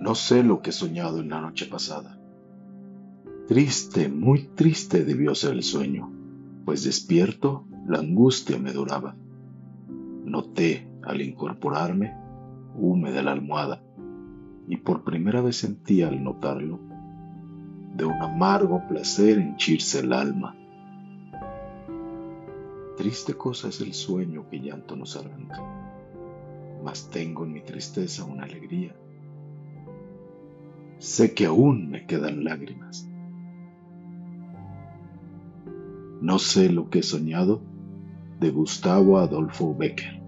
No sé lo que he soñado en la noche pasada. Triste, muy triste debió ser el sueño, pues despierto la angustia me duraba. Noté, al incorporarme, húmeda la almohada, y por primera vez sentí al notarlo, de un amargo placer henchirse el alma. Triste cosa es el sueño que llanto nos arranca, mas tengo en mi tristeza una alegría. Sé que aún me quedan lágrimas. No sé lo que he soñado de Gustavo Adolfo Becker.